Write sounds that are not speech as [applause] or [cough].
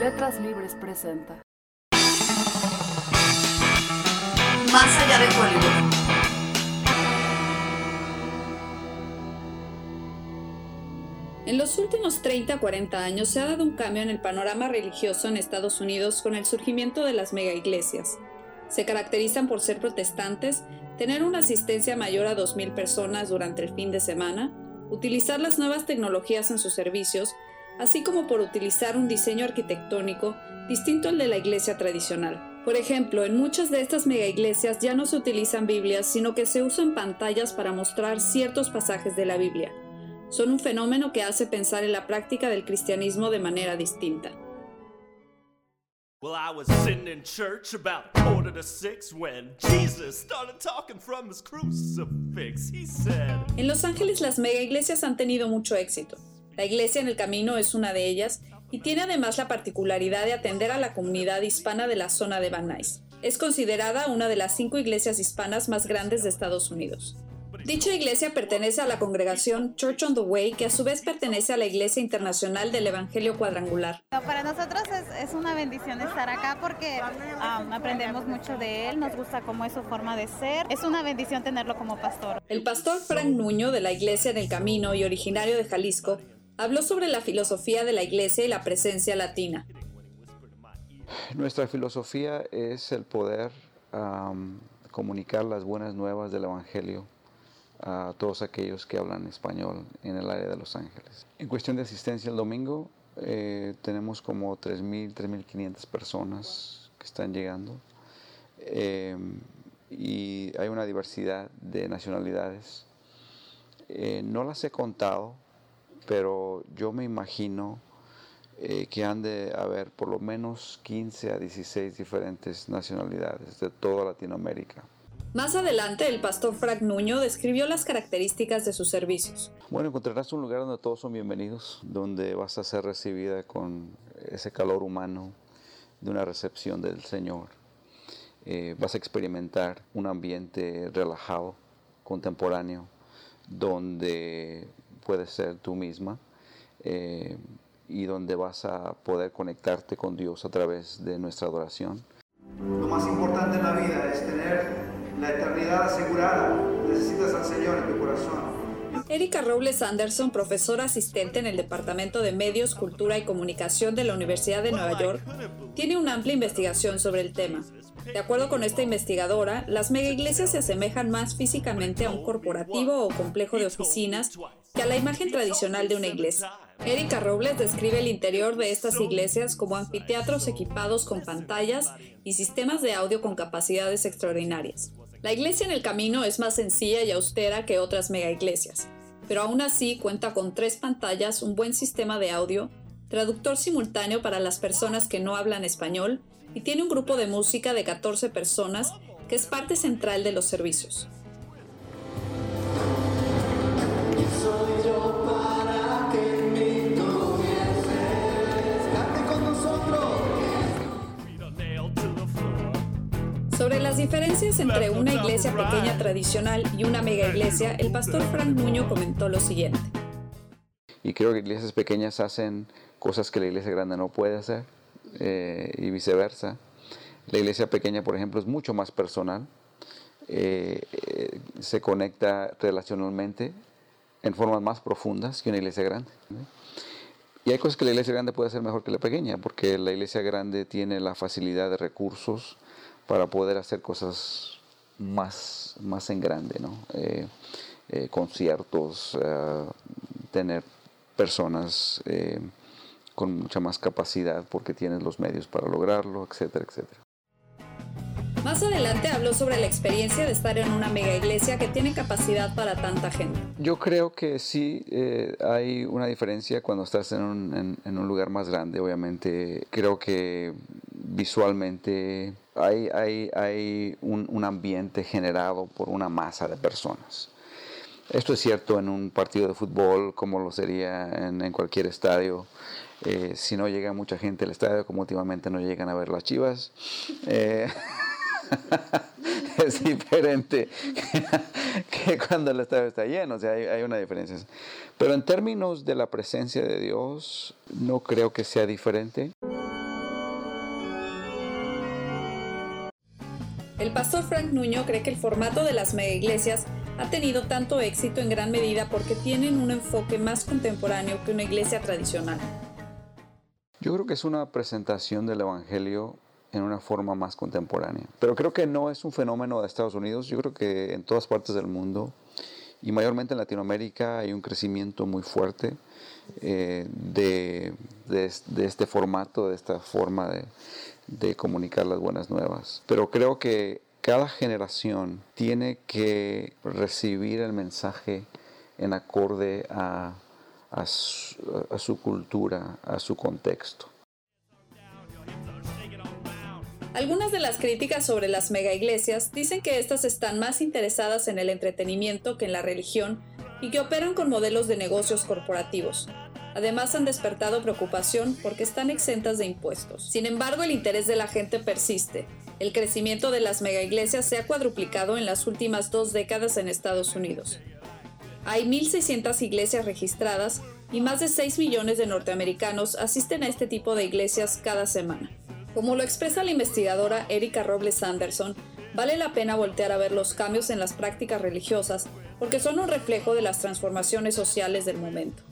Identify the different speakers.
Speaker 1: Letras Libres presenta.
Speaker 2: Más allá de Hollywood.
Speaker 3: En los últimos 30 40 años se ha dado un cambio en el panorama religioso en Estados Unidos con el surgimiento de las mega iglesias. Se caracterizan por ser protestantes, tener una asistencia mayor a 2.000 personas durante el fin de semana, utilizar las nuevas tecnologías en sus servicios, así como por utilizar un diseño arquitectónico distinto al de la iglesia tradicional. Por ejemplo, en muchas de estas mega iglesias ya no se utilizan Biblias, sino que se usan pantallas para mostrar ciertos pasajes de la Biblia son un fenómeno que hace pensar en la práctica del cristianismo de manera distinta.
Speaker 4: Well, I was sitting in church about quarter to six when Jesus started talking from his crucifix. He said,
Speaker 3: En Los Ángeles las mega iglesias han tenido mucho éxito. La iglesia en el camino es una de ellas y tiene además la particularidad de atender a la comunidad hispana de la zona de Van Nuys. Es considerada una de las cinco iglesias hispanas más grandes de Estados Unidos. Dicha iglesia pertenece a la congregación Church on the Way, que a su vez pertenece a la Iglesia Internacional del Evangelio Cuadrangular.
Speaker 5: Para nosotros es, es una bendición estar acá porque um, aprendemos mucho de él, nos gusta cómo es su forma de ser. Es una bendición tenerlo como pastor.
Speaker 3: El pastor Frank Nuño de la Iglesia en el Camino y originario de Jalisco habló sobre la filosofía de la iglesia y la presencia latina.
Speaker 6: Nuestra filosofía es el poder comunicar las buenas nuevas del Evangelio a todos aquellos que hablan español en el área de Los Ángeles. En cuestión de asistencia el domingo, eh, tenemos como 3.000, 3.500 personas que están llegando eh, y hay una diversidad de nacionalidades. Eh, no las he contado, pero yo me imagino que han de haber por lo menos 15 a 16 diferentes nacionalidades de toda Latinoamérica.
Speaker 3: Más adelante, el pastor Frank Nuño describió las características de sus servicios.
Speaker 6: Bueno, encontrarás un lugar donde todos son bienvenidos, donde vas a ser recibida con ese calor humano de una recepción del Señor. Eh, vas a experimentar un ambiente relajado, contemporáneo, donde puedes ser tú misma eh, y donde vas a poder conectarte con Dios a través de nuestra adoración.
Speaker 7: Lo más importante en la vida es tener la eternidad asegurada. Necesitas al Señor en tu corazón.
Speaker 3: Erika Robles Anderson, profesora asistente en el Departamento de Medios, Cultura y Comunicación de la Universidad de Nueva York, tiene una amplia investigación sobre el tema. De acuerdo con esta investigadora, las mega iglesias se asemejan más físicamente a un corporativo o complejo de oficinas a la imagen tradicional de una iglesia. Erika Robles describe el interior de estas iglesias como anfiteatros equipados con pantallas y sistemas de audio con capacidades extraordinarias. La iglesia en el camino es más sencilla y austera que otras mega iglesias, pero aún así cuenta con tres pantallas, un buen sistema de audio, traductor simultáneo para las personas que no hablan español y tiene un grupo de música de 14 personas que es parte central de los servicios. Sobre las diferencias entre una iglesia pequeña tradicional y una mega iglesia, el pastor Frank Muño comentó lo siguiente.
Speaker 6: Y creo que iglesias pequeñas hacen cosas que la iglesia grande no puede hacer eh, y viceversa. La iglesia pequeña, por ejemplo, es mucho más personal, eh, eh, se conecta relacionalmente en formas más profundas que una iglesia grande. Y hay cosas que la iglesia grande puede hacer mejor que la pequeña, porque la iglesia grande tiene la facilidad de recursos para poder hacer cosas más, más en grande, ¿no? conciertos, tener personas con mucha más capacidad porque tienes los medios para lograrlo, etcétera, etcétera.
Speaker 3: Más adelante habló sobre la experiencia de estar en una mega iglesia que tiene capacidad para tanta gente.
Speaker 6: Yo creo que sí eh, hay una diferencia cuando estás en un, lugar más grande, obviamente. Creo que visualmente hay, un, ambiente generado por una masa de personas. Esto es cierto en un partido de fútbol, como lo sería en, en cualquier estadio. Eh, si no llega mucha gente al estadio, como últimamente no llegan a ver las chivas, eh, [laughs] [laughs] es diferente [laughs] que cuando el estadio está lleno, o sea, hay, una diferencia. Pero en términos de la presencia de Dios, no creo que sea diferente.
Speaker 3: El pastor Frank Nuño cree que el formato de las megaiglesias ha tenido tanto éxito en gran medida porque tienen un enfoque más contemporáneo que una iglesia tradicional.
Speaker 6: Yo creo que es una presentación del Evangelio en una forma más contemporánea. Pero creo que no es un fenómeno de Estados Unidos, yo creo que en todas partes del mundo y mayormente en Latinoamérica hay un crecimiento muy fuerte eh, de, este formato, de esta forma de, de comunicar las buenas nuevas. Pero creo que cada generación tiene que recibir el mensaje en acorde a, su, cultura, a su contexto.
Speaker 3: Algunas de las críticas sobre las mega iglesias dicen que éstas están más interesadas en el entretenimiento que en la religión y que operan con modelos de negocios corporativos. Además han despertado preocupación porque están exentas de impuestos. Sin embargo, el interés de la gente persiste. El crecimiento de las mega iglesias se ha cuadruplicado en las últimas dos décadas en Estados Unidos. Hay 1.600 iglesias registradas y más de 6 millones de norteamericanos asisten a este tipo de iglesias cada semana. Como lo expresa la investigadora Erika Robles Anderson, vale la pena voltear a ver los cambios en las prácticas religiosas porque son un reflejo de las transformaciones sociales del momento.